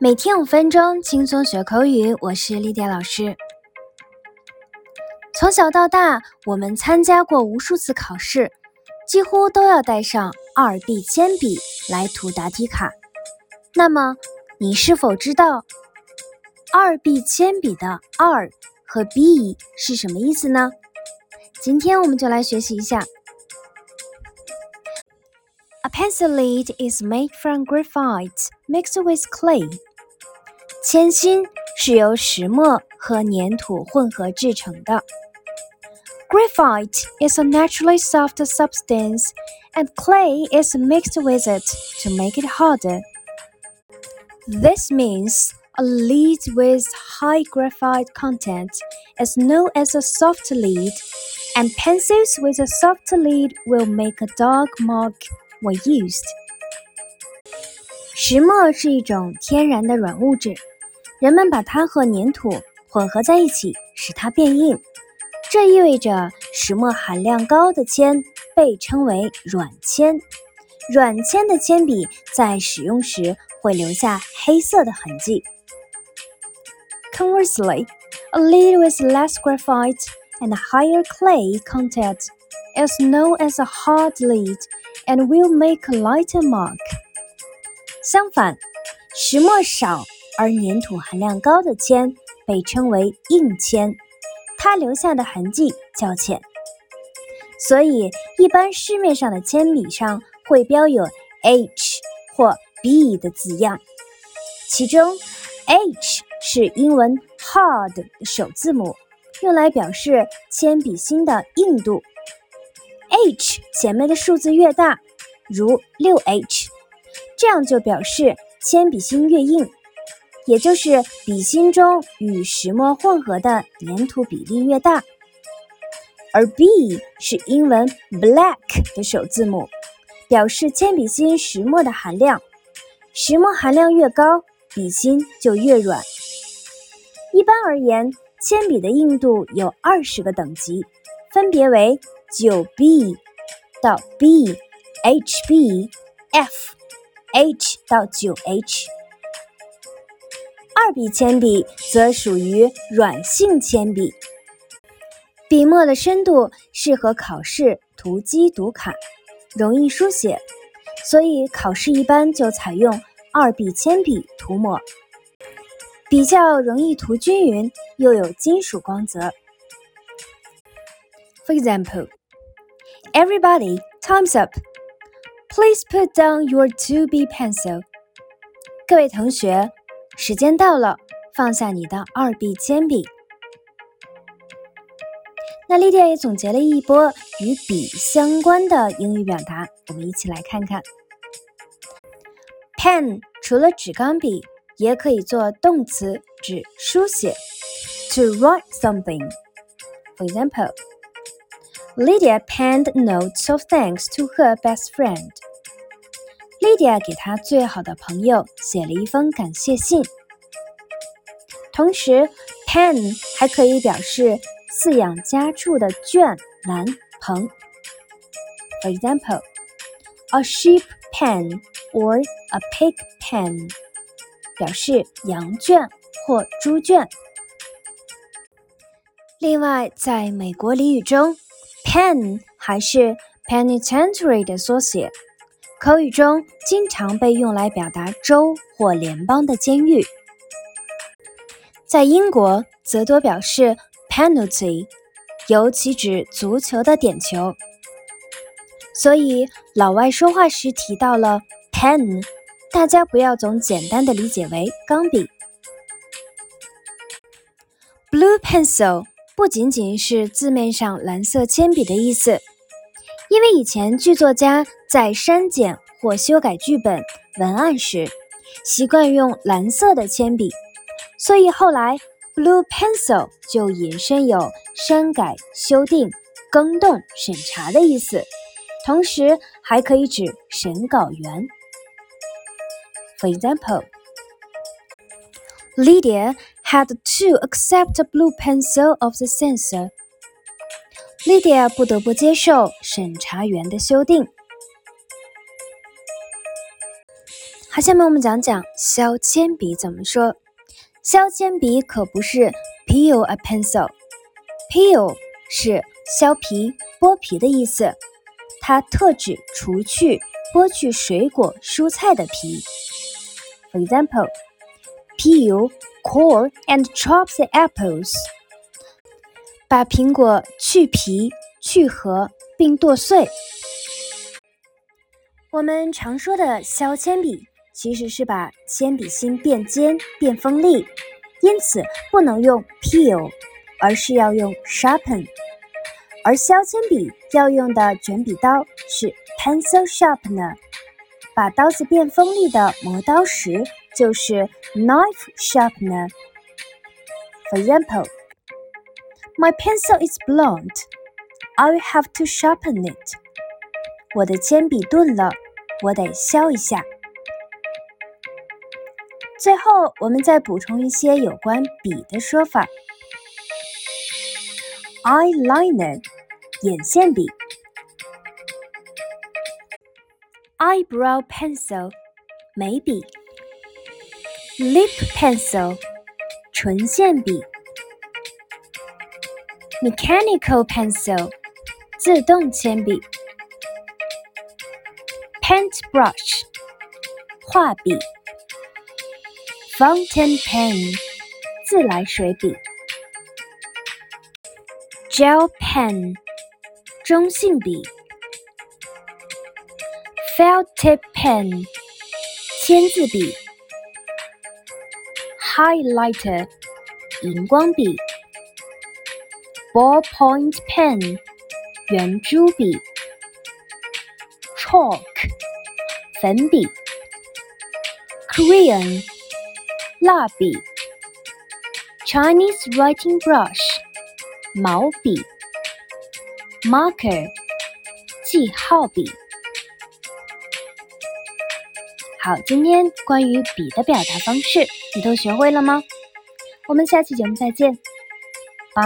每天五分钟，轻松学口语。我是丽迪老师。从小到大，我们参加过无数次考试，几乎都要带上二 B 铅笔来涂答题卡。那么，你是否知道二 B 铅笔的“二”和 “B” 是什么意思呢？今天我们就来学习一下。A pencil lead is made from graphite mixed with clay. 铅芯是由石墨和粘土混合制成的。Graphite is a naturally soft substance, and clay is mixed with it to make it harder. This means a lead with high graphite content is known as a soft lead, and pencils with a soft lead will make a dark mark when used. 石墨是一种天然的软物质。 人们把它和粘土混合在一起，使它变硬。这意味着石墨含量高的铅被称为软铅。软铅的铅笔在使用时会留下黑色的痕迹。Conversely, a lead with less graphite and higher clay content is known as a hard lead and will make a lighter mark. 相反，石墨少。 而粘土含量高的铅被称为硬铅，它留下的痕迹较浅。所以，一般市面上的铅笔上会标有 H 或 B 的字样，其中 H 是英文 hard 的首字母，用来表示铅笔芯的硬度。H 前面的数字越大，如六 H，这样就表示铅笔芯越硬。也就是笔芯中与石墨混合的粘土比例越大，而 B 是英文 black 的首字母，表示铅笔芯石墨的含量。石墨含量越高，笔芯就越软。一般而言，铅笔的硬度有二十个等级，分别为九 B 到 B，HB，F，H 到九 H。二 B 铅笔则属于软性铅笔，笔墨的深度适合考试涂机读卡，容易书写，所以考试一般就采用二 B 铅笔涂抹，比较容易涂均匀，又有金属光泽。For example, everybody, time's up. Please put down your 2B pencil. 各位同学。时间到了，放下你的二 B 铅笔。那莉迪亚也总结了一波与笔相关的英语表达，我们一起来看看。Pen 除了指钢笔，也可以做动词，指书写。To write something. For example, Lydia penned notes of thanks to her best friend. 菲迪亚给他最好的朋友写了一封感谢信。同时 pen 还可以表示饲养家畜的圈栏棚 for example a sheep pen or a pig pen 表示羊圈或猪圈。另外在美国俚语中 pen 还是 penitentiary 的缩写。口语中经常被用来表达州或联邦的监狱，在英国则多表示 penalty，尤其指足球的点球。所以老外说话时提到了 pen，大家不要总简单的理解为钢笔。Blue pencil 不仅仅是字面上蓝色铅笔的意思。因为以前剧作家在删减或修改剧本文案时，习惯用蓝色的铅笔，所以后来 blue pencil 就引申有删改、修订、更动、审查的意思，同时还可以指审稿员。For example, Lydia had to accept a blue pencil of the censor. Lydia 不得不接受审查员的修订。好，下面我们讲讲削铅笔怎么说。削铅笔可不是 peel a pencil，peel 是削皮、剥皮的意思，它特指除去、剥去水果、蔬菜的皮。For example, peel, core, and chop the apples。把苹果去皮、去核并剁碎。我们常说的削铅笔。其实是把铅笔芯变尖、变锋利，因此不能用 peel，而是要用 sharpen。而削铅笔要用的卷笔刀是 pencil sharpener，把刀子变锋利的磨刀石就是 knife sharpener。For example, my pencil is blunt. I will have to sharpen it. 我的铅笔钝了，我得削一下。最后，我们再补充一些有关笔的说法：eyeliner，眼线笔；eyebrow pencil，眉笔；lip pencil，唇线笔 ；mechanical pencil，自动铅笔；paintbrush，画笔。Fountain pen，自来水笔。Gel pen，中性笔。Felt tip pen，签字笔。Highlighter，荧光笔。 Ballpoint pen，圆珠笔。Chalk，粉笔。Crayon。蜡笔，Chinese writing brush，毛笔，marker，记号笔。好，今天关于笔的表达方式，你都学会了吗？我们下期节目再见，拜。